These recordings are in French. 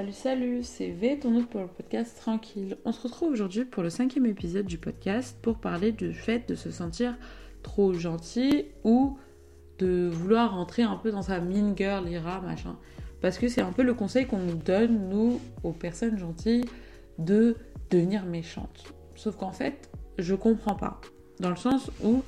Salut, salut, c'est V, ton autre pour le podcast Tranquille. On se retrouve aujourd'hui pour le cinquième épisode du podcast pour parler du fait de se sentir trop gentil ou de vouloir rentrer un peu dans sa mean girl, ira, machin. Parce que c'est un peu le conseil qu'on nous donne, nous, aux personnes gentilles, de devenir méchantes. Sauf qu'en fait, je comprends pas. Dans le sens où,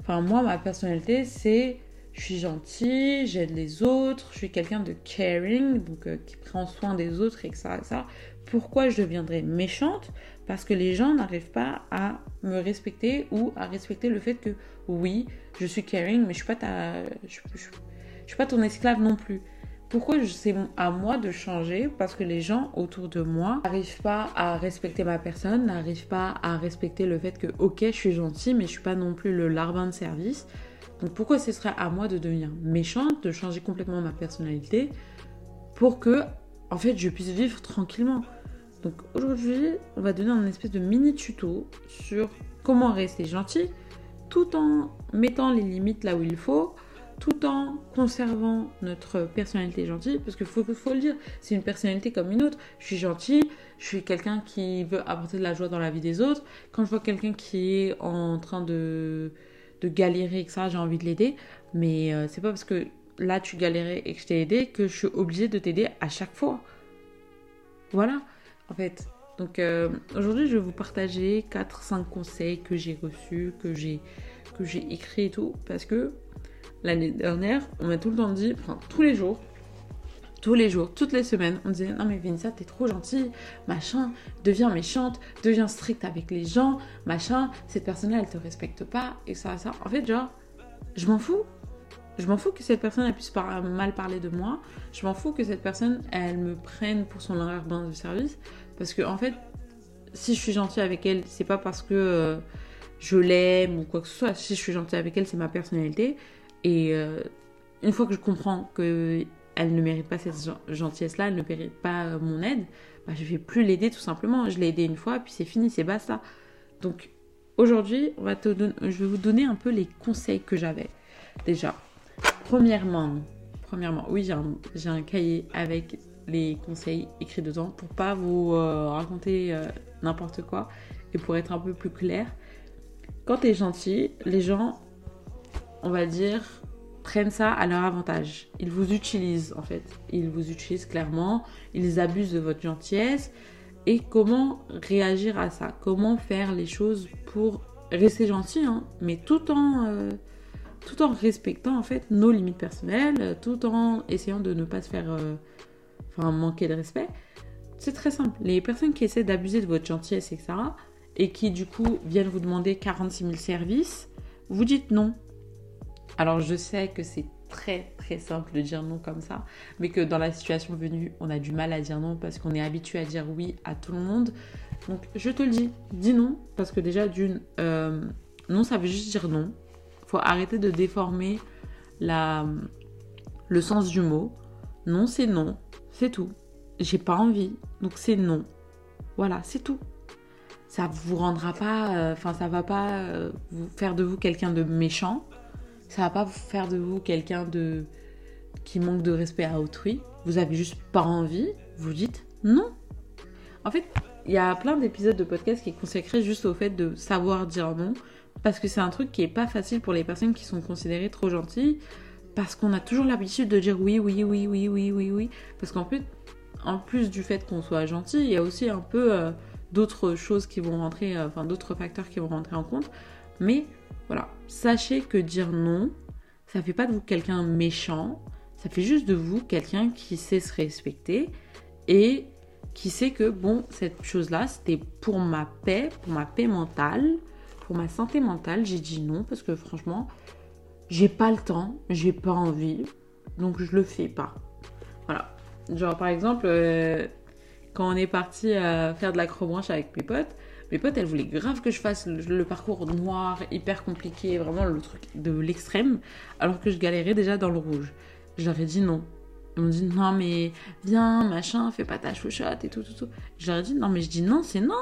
enfin, moi, ma personnalité, c'est je suis gentille, j'aide les autres, je suis quelqu'un de caring, donc euh, qui prend soin des autres, et ça, ça. Pourquoi je deviendrais méchante? Parce que les gens n'arrivent pas à me respecter ou à respecter le fait que oui, je suis caring, mais je suis pas ta, je, suis pas ton esclave non plus. Pourquoi c'est à moi de changer? Parce que les gens autour de moi n'arrivent pas à respecter ma personne, n'arrivent pas à respecter le fait que ok, je suis gentille, mais je suis pas non plus le larbin de service. Donc pourquoi ce serait à moi de devenir méchante, de changer complètement ma personnalité pour que, en fait, je puisse vivre tranquillement? Donc aujourd'hui, on va donner un espèce de mini tuto sur comment rester gentil tout en mettant les limites là où il faut, tout en conservant notre personnalité gentille, parce qu'il faut, faut le dire, c'est une personnalité comme une autre. Je suis gentille, je suis quelqu'un qui veut apporter de la joie dans la vie des autres. Quand je vois quelqu'un qui est en train de de galérer et que ça, j'ai envie de l'aider. Mais euh, c'est pas parce que là tu galérais et que je t'ai aidé que je suis obligée de t'aider à chaque fois. Voilà, en fait. Donc euh, aujourd'hui, je vais vous partager 4-5 conseils que j'ai reçus, que j'ai que j'ai écrit et tout. Parce que l'année dernière, on m'a tout le temps dit, enfin tous les jours, tous les jours, toutes les semaines, on disait non mais Vinza, t'es trop gentille, machin, deviens méchante, deviens stricte avec les gens, machin, cette personne-là, elle te respecte pas, et ça, ça. En fait, genre, je m'en fous. Je m'en fous que cette personne elle puisse mal parler de moi. Je m'en fous que cette personne elle me prenne pour son bain de service. Parce que en fait, si je suis gentille avec elle, c'est pas parce que euh, je l'aime ou quoi que ce soit. Si je suis gentille avec elle, c'est ma personnalité. Et euh, une fois que je comprends que elle ne mérite pas cette gentillesse-là, elle ne mérite pas euh, mon aide, bah, je ne vais plus l'aider tout simplement. Je l'ai aidé une fois, puis c'est fini, c'est basta. Donc aujourd'hui, je vais vous donner un peu les conseils que j'avais. Déjà, premièrement, premièrement oui, j'ai un, cahier avec les conseils écrits dedans pour pas vous euh, raconter euh, n'importe quoi et pour être un peu plus clair. Quand tu es gentil, les gens, on va dire, prennent ça à leur avantage. Ils vous utilisent en fait. Ils vous utilisent clairement. Ils abusent de votre gentillesse. Et comment réagir à ça? Comment faire les choses pour rester gentil, hein, mais tout en, euh, tout en respectant en fait nos limites personnelles, tout en essayant de ne pas se faire euh, manquer de respect. C'est très simple. Les personnes qui essaient d'abuser de votre gentillesse, etc., et qui du coup viennent vous demander 46 000 services, vous dites non. Alors je sais que c'est très très simple de dire non comme ça, mais que dans la situation venue, on a du mal à dire non parce qu'on est habitué à dire oui à tout le monde. Donc je te le dis, dis non, parce que déjà d'une, euh, non ça veut juste dire non. Faut arrêter de déformer la, le sens du mot. Non c'est non, c'est tout. J'ai pas envie, donc c'est non. Voilà, c'est tout. Ça vous rendra pas, euh, enfin ça va pas euh, faire de vous quelqu'un de méchant ça va pas vous faire de vous quelqu'un de qui manque de respect à autrui. Vous avez juste pas envie, vous dites non. En fait, il y a plein d'épisodes de podcast qui est consacré juste au fait de savoir dire non parce que c'est un truc qui est pas facile pour les personnes qui sont considérées trop gentilles parce qu'on a toujours l'habitude de dire oui, oui, oui, oui, oui, oui, oui. Parce qu'en plus, en plus du fait qu'on soit gentil, il y a aussi un peu euh, d'autres choses qui vont rentrer, euh, enfin d'autres facteurs qui vont rentrer en compte. Mais voilà, sachez que dire non, ça fait pas de vous quelqu'un méchant, ça fait juste de vous quelqu'un qui sait se respecter et qui sait que bon, cette chose-là, c'était pour ma paix, pour ma paix mentale, pour ma santé mentale, j'ai dit non parce que franchement, j'ai pas le temps, j'ai pas envie, donc je le fais pas. Voilà. Genre par exemple, euh, quand on est parti à faire de l'acrobranche avec mes potes, mes potes, elles voulaient grave que je fasse le, parcours noir, hyper compliqué, vraiment le truc de l'extrême, alors que je galérais déjà dans le rouge. Je dit non. Ils m'ont dit non, mais viens, machin, fais pas ta chouchotte et tout, tout, tout. Je dit non, mais je dis non, c'est non.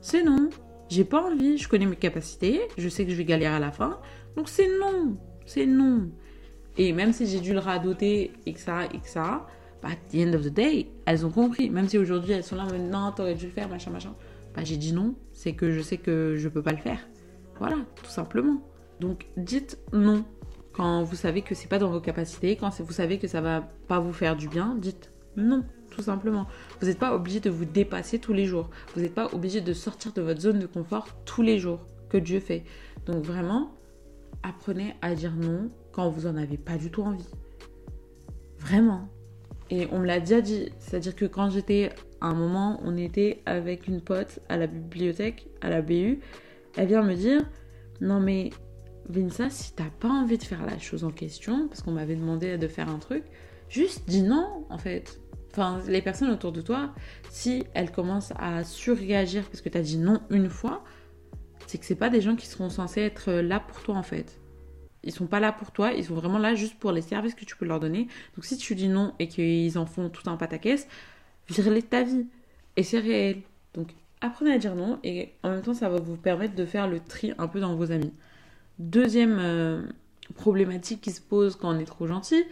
C'est non. J'ai pas envie, je connais mes capacités, je sais que je vais galérer à la fin. Donc c'est non. C'est non. Et même si j'ai dû le radoter, et que ça, et que ça, Bah, at the end of the day, elles ont compris. Même si aujourd'hui elles sont là, mais non, t'aurais dû le faire, machin, machin. Bah, j'ai dit non, c'est que je sais que je peux pas le faire. Voilà, tout simplement. Donc, dites non quand vous savez que c'est pas dans vos capacités, quand vous savez que ça va pas vous faire du bien, dites non, tout simplement. Vous n'êtes pas obligé de vous dépasser tous les jours. Vous n'êtes pas obligé de sortir de votre zone de confort tous les jours que Dieu fait. Donc vraiment, apprenez à dire non quand vous en avez pas du tout envie. Vraiment. Et on me l'a déjà dit, c'est-à-dire que quand j'étais à un moment, on était avec une pote à la bibliothèque, à la BU, elle vient me dire "Non mais Vinça, si t'as pas envie de faire la chose en question, parce qu'on m'avait demandé de faire un truc, juste dis non en fait. Enfin, les personnes autour de toi, si elles commencent à surréagir parce que tu as dit non une fois, c'est que c'est pas des gens qui seront censés être là pour toi en fait. Ils sont pas là pour toi, ils sont vraiment là juste pour les services que tu peux leur donner. Donc si tu dis non et qu'ils en font tout un pataquès, vire-les de ta vie. Et c'est réel. Donc apprenez à dire non et en même temps ça va vous permettre de faire le tri un peu dans vos amis. Deuxième euh, problématique qui se pose quand on est trop gentil,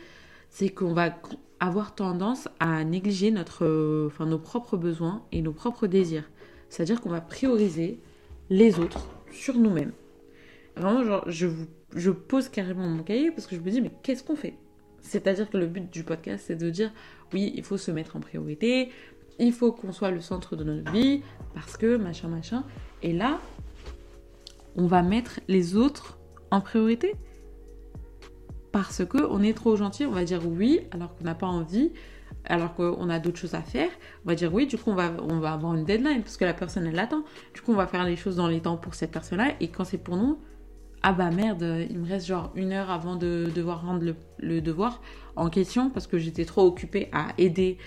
c'est qu'on va avoir tendance à négliger notre, euh, nos propres besoins et nos propres désirs. C'est-à-dire qu'on va prioriser les autres sur nous-mêmes. Vraiment, genre, je, je pose carrément mon cahier parce que je me dis, mais qu'est-ce qu'on fait? C'est-à-dire que le but du podcast, c'est de dire, oui, il faut se mettre en priorité, il faut qu'on soit le centre de notre vie, parce que machin, machin. Et là, on va mettre les autres en priorité parce que on est trop gentil, on va dire oui alors qu'on n'a pas envie, alors qu'on a d'autres choses à faire. On va dire oui, du coup on va, on va avoir une deadline parce que la personne elle l'attend. Du coup on va faire les choses dans les temps pour cette personne-là et quand c'est pour nous, ah bah merde, il me reste genre une heure avant de devoir rendre le, devoir en question parce que j'étais trop occupée à aider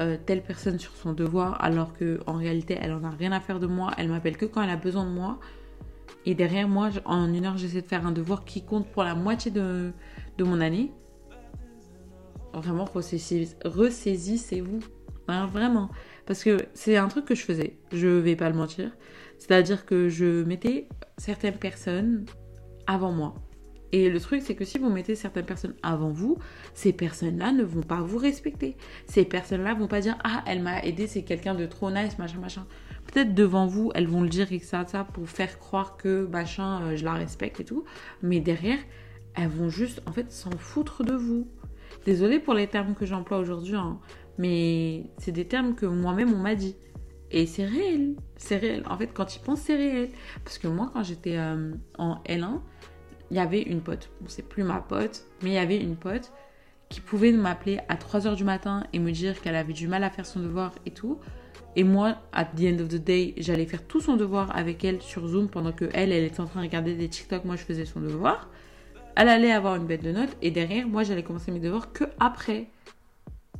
euh, telle personne sur son devoir alors que en réalité elle en a rien à faire de moi, elle m'appelle que quand elle a besoin de moi. Et derrière moi, en une heure, j'essaie de faire un devoir qui compte pour la moitié de, de mon année, vraiment ressaisissez-vous. Hein, vraiment. Parce que c'est un truc que je faisais, je vais pas le mentir. C'est-à-dire que je mettais certaines personnes avant moi. Et le truc, c'est que si vous mettez certaines personnes avant vous, ces personnes-là ne vont pas vous respecter. Ces personnes-là vont pas dire Ah, elle m'a aidé, c'est quelqu'un de trop nice, machin, machin. Peut-être devant vous, elles vont le dire et ça, ça, pour faire croire que machin, euh, je la respecte et tout. Mais derrière, elles vont juste en fait s'en foutre de vous. Désolée pour les termes que j'emploie aujourd'hui, hein, mais c'est des termes que moi-même on m'a dit. Et c'est réel, c'est réel. En fait, quand ils pensent, c'est réel. Parce que moi, quand j'étais euh, en L1, il y avait une pote. Bon, c'est plus ma pote, mais il y avait une pote qui pouvait m'appeler à 3h du matin et me dire qu'elle avait du mal à faire son devoir et tout. Et moi, at the end of the day, j'allais faire tout son devoir avec elle sur Zoom pendant que elle, elle était en train de regarder des TikTok, moi je faisais son devoir elle allait avoir une bête de notes et derrière, moi, j'allais commencer mes devoirs que après.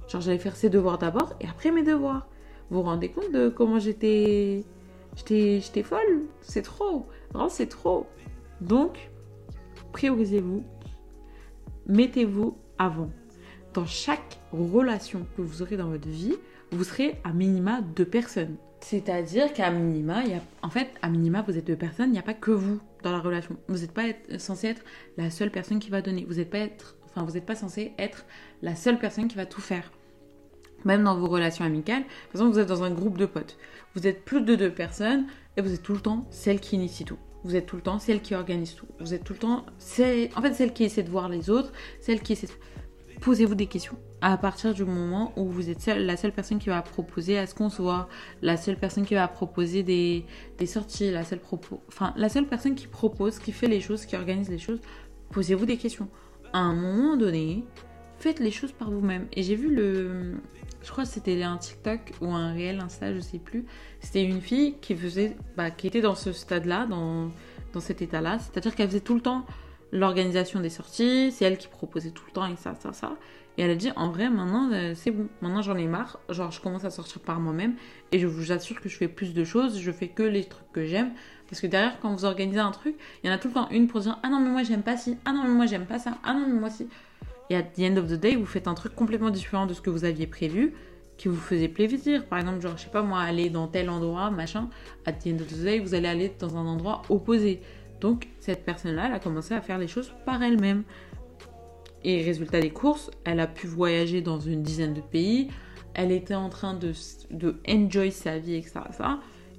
Genre, j'allais faire ses devoirs d'abord et après mes devoirs. Vous vous rendez compte de comment j'étais. J'étais folle? C'est trop. Vraiment, c'est trop. Donc, priorisez-vous. Mettez-vous avant. Dans chaque relation que vous aurez dans votre vie, vous serez à minima deux personnes. C'est-à-dire qu'à minima, il y a, en fait, à minima, vous êtes deux personnes, il n'y a pas que vous dans la relation. Vous n'êtes pas censé être la seule personne qui va donner. Vous n'êtes pas être, enfin, vous n'êtes pas censé être la seule personne qui va tout faire. Même dans vos relations amicales, par exemple, vous êtes dans un groupe de potes. Vous êtes plus de deux personnes et vous êtes tout le temps celle qui initie tout. Vous êtes tout le temps celle qui organise tout. Vous êtes tout le temps, en fait, celle qui essaie de voir les autres, celle qui essaie de posez-vous des questions. À partir du moment où vous êtes la seule personne qui va proposer à ce qu'on se voit, la seule personne qui va proposer des, sorties, la seule, enfin, la seule personne qui propose, qui fait les choses, qui organise les choses, posez-vous des questions. À un moment donné, faites les choses par vous-même. Et j'ai vu le. Je crois que c'était un TikTok ou un réel Insta, je sais plus. C'était une fille qui faisait. Bah, qui était dans ce stade-là, dans, dans cet état-là. C'est-à-dire qu'elle faisait tout le temps l'organisation des sorties, c'est elle qui proposait tout le temps et ça, ça, ça. Et elle a dit, en vrai, maintenant, euh, c'est bon. Maintenant, j'en ai marre. Genre, je commence à sortir par moi-même. Et je vous assure que je fais plus de choses. Je fais que les trucs que j'aime. Parce que derrière, quand vous organisez un truc, il y en a tout le temps une pour dire, ah non, mais moi, j'aime pas ci. Ah non, mais moi, j'aime pas ça. Ah non, mais moi, si. Et à the end of the day, vous faites un truc complètement différent de ce que vous aviez prévu. Qui vous faisait plaisir. Par exemple, genre, je sais pas, moi, aller dans tel endroit, machin. À the end of the day, vous allez aller dans un endroit opposé. Donc cette personne-là, elle a commencé à faire les choses par elle-même. Et résultat des courses, elle a pu voyager dans une dizaine de pays. Elle était en train de, de enjoy sa vie, etc.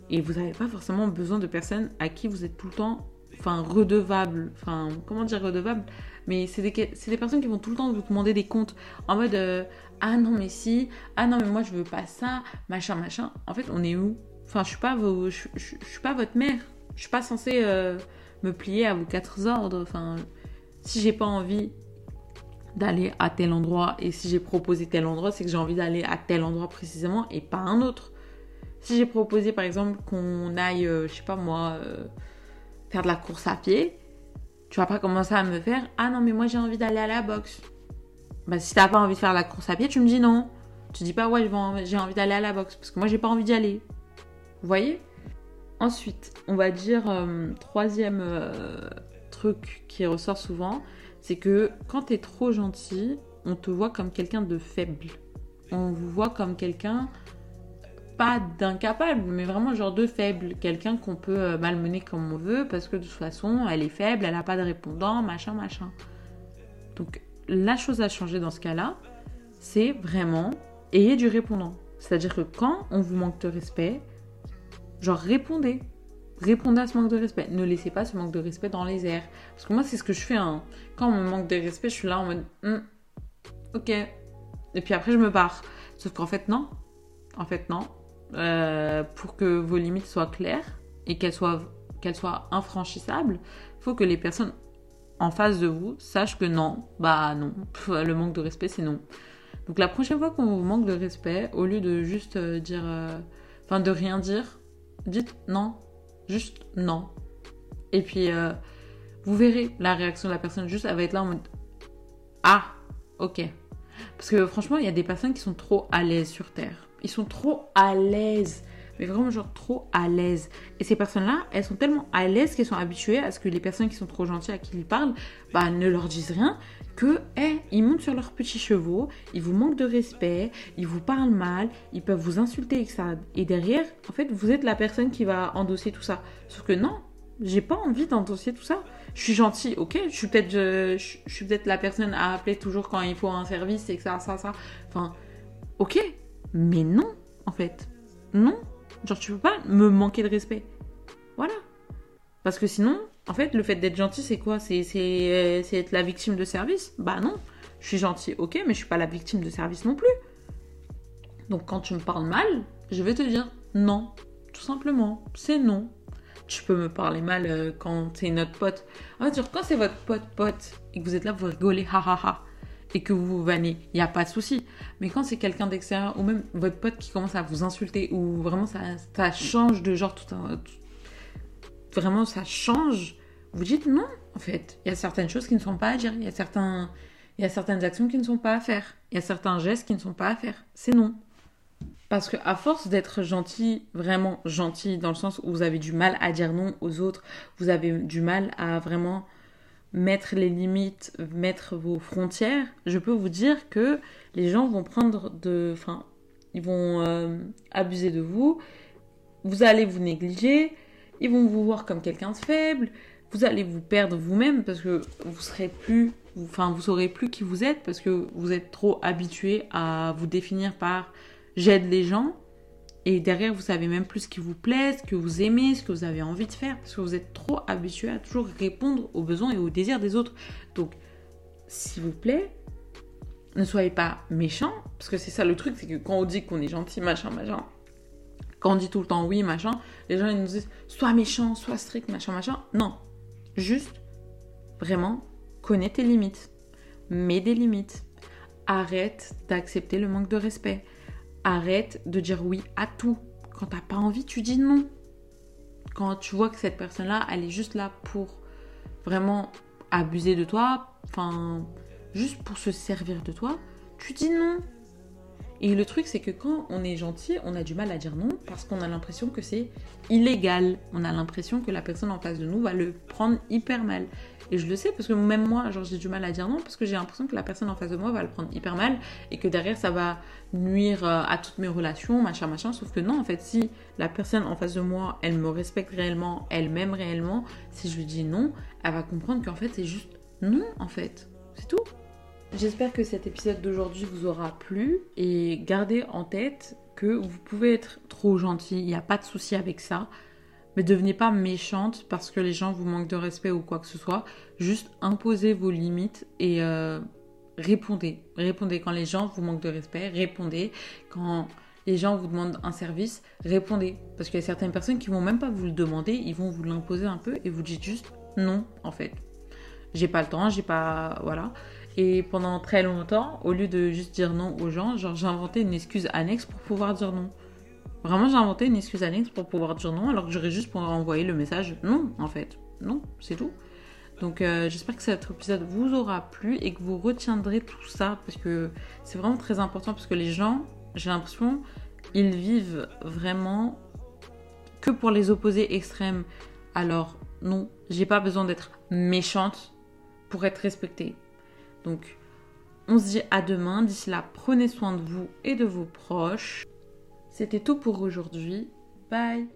Et vous n'avez pas forcément besoin de personnes à qui vous êtes tout le temps enfin, redevable. Enfin, comment dire redevable Mais c'est des, des, personnes qui vont tout le temps vous demander des comptes en mode euh, Ah non, mais si, ah non, mais moi je veux pas ça, machin, machin. En fait, on est où? Enfin, je suis pas, vos, je, suis pas votre mère. Je suis pas censée euh, me plier à vos quatre ordres. Enfin, si j'ai pas envie d'aller à tel endroit et si j'ai proposé tel endroit, c'est que j'ai envie d'aller à tel endroit précisément et pas un autre. Si j'ai proposé par exemple qu'on aille, euh, je sais pas moi, euh, faire de la course à pied, tu vas pas commencer à me faire Ah non, mais moi j'ai envie d'aller à la boxe. Bah, si t'as pas envie de faire la course à pied, tu me dis non. Tu dis pas Ouais, j'ai envie d'aller à la boxe parce que moi j'ai pas envie d'y aller. Vous voyez? Ensuite, on va dire euh, troisième truc qui ressort souvent, c'est que quand tu es trop gentil, on te voit comme quelqu'un de faible. On vous voit comme quelqu'un, pas d'incapable, mais vraiment genre de faible. Quelqu'un qu'on peut euh, malmener comme on veut parce que de toute façon, elle est faible, elle n'a pas de répondant, machin, machin. Donc la chose à changer dans ce cas-là, c'est vraiment ayez du répondant. C'est-à-dire que quand on vous manque de respect, genre répondez. Répondez à ce manque de respect. Ne laissez pas ce manque de respect dans les airs. Parce que moi, c'est ce que je fais. Hein. Quand on me manque de respect, je suis là en mode hum, Ok. Et puis après, je me barre. Sauf qu'en fait, non. En fait, non. Euh, pour que vos limites soient claires et qu'elles soient, qu'elles soient infranchissables, il faut que les personnes en face de vous sachent que non, bah non, le manque de respect, c'est non. Donc la prochaine fois qu'on vous manque de respect, au lieu de juste euh, dire, euh, enfin de rien dire, dites non, Juste non. Et puis, vous verrez la réaction de la personne. Juste, elle va être là en mode Ah, ok. Parce que franchement, il y a des personnes qui sont trop à l'aise sur Terre. Ils sont trop à l'aise. Mais vraiment, genre, trop à l'aise. Et ces personnes-là, elles sont tellement à l'aise qu'elles sont habituées à ce que les personnes qui sont trop gentilles à qui ils parlent, bah, ne leur disent rien que eh, ils montent sur leurs petits chevaux, ils vous manquent de respect, ils vous parlent mal, ils peuvent vous insulter et ça. Et derrière, en fait, vous êtes la personne qui va endosser tout ça. Sauf que non, j'ai pas envie d'endosser tout ça. Je suis gentille, ok, je suis peut-être je, suis peut-être la personne à appeler toujours quand il faut un service et que ça, ça, ça. Enfin, ok, mais non, en fait. Non. Genre, tu peux pas me manquer de respect. Voilà. Parce que sinon, en fait, le fait d'être gentil, c'est quoi? C'est être la victime de service? Bah non. Je suis gentil, ok, mais je suis pas la victime de service non plus. Donc quand tu me parles mal, je vais te dire non. Tout simplement. C'est non. Tu peux me parler mal euh, quand c'est notre pote. En fait, quand c'est votre pote pote et que vous êtes là, vous rigolez, ha ha ha, et que vous vous vannez, il n'y a pas de souci. Mais quand c'est quelqu'un d'extérieur ou même votre pote qui commence à vous insulter ou vraiment ça, ça change de genre tout un. vraiment ça change vous dites non, en fait. Il y a certaines choses qui ne sont pas à dire. Il y a, y a certaines actions qui ne sont pas à faire. Il y a certains gestes qui ne sont pas à faire. C'est non. Parce que à force d'être gentil, vraiment gentil, dans le sens où vous avez du mal à dire non aux autres, vous avez du mal à vraiment mettre les limites, mettre vos frontières, je peux vous dire que les gens vont prendre de... Enfin, ils vont euh, abuser de vous, vous allez vous négliger, ils vont vous voir comme quelqu'un de faible, vous allez vous perdre vous-même parce que vous serez plus, enfin vous saurez plus qui vous êtes parce que vous êtes trop habitué à vous définir par j'aide les gens et derrière vous savez même plus ce qui vous plaît, ce que vous aimez, ce que vous avez envie de faire parce que vous êtes trop habitué à toujours répondre aux besoins et aux désirs des autres. Donc s'il vous plaît, ne soyez pas méchant parce que c'est ça le truc, c'est que quand on dit qu'on est gentil, machin, machin, quand on dit tout le temps oui, machin, les gens ils nous disent sois méchant, sois strict, machin, machin. Non, Juste, vraiment, connais tes limites. Mets des limites. Arrête d'accepter le manque de respect. Arrête de dire oui à tout. Quand t'as pas envie, tu dis non. Quand tu vois que cette personne-là, elle est juste là pour vraiment abuser de toi, enfin, juste pour se servir de toi, tu dis non. Et le truc, c'est que quand on est gentil, on a du mal à dire non parce qu'on a l'impression que c'est illégal. On a l'impression que la personne en face de nous va le prendre hyper mal. Et je le sais parce que même moi, genre, j'ai du mal à dire non parce que j'ai l'impression que la personne en face de moi va le prendre hyper mal et que derrière ça va nuire euh, à toutes mes relations, machin, machin. Sauf que non, en fait, si la personne en face de moi, elle me respecte réellement, elle m'aime réellement, si je lui dis non, elle va comprendre qu'en fait, c'est juste non, en fait. C'est tout. J'espère que cet épisode d'aujourd'hui vous aura plu et gardez en tête que vous pouvez être trop gentil, il n'y a pas de souci avec ça. Mais devenez pas méchante parce que les gens vous manquent de respect ou quoi que ce soit. Juste imposez vos limites et euh, répondez. Répondez quand les gens vous manquent de respect, répondez. Quand les gens vous demandent un service, répondez. Parce qu'il y a certaines personnes qui vont même pas vous le demander, ils vont vous l'imposer un peu et vous dites juste non en fait. J'ai pas le temps, j'ai pas. Voilà. Et pendant très longtemps, au lieu de juste dire non aux gens, genre j'inventais une excuse annexe pour pouvoir dire non. Vraiment, j'ai inventé une excuse annexe pour pouvoir dire non, alors que j'aurais juste pour envoyer le message non, en fait. Non, c'est tout. Donc euh, j'espère que cet épisode vous aura plu et que vous retiendrez tout ça parce que c'est vraiment très important parce que les gens, j'ai l'impression, ils vivent vraiment que pour les opposés extrêmes. Alors non, j'ai pas besoin d'être méchante pour être respectée. Donc on se dit à demain. D'ici là, prenez soin de vous et de vos proches. C'était tout pour aujourd'hui. Bye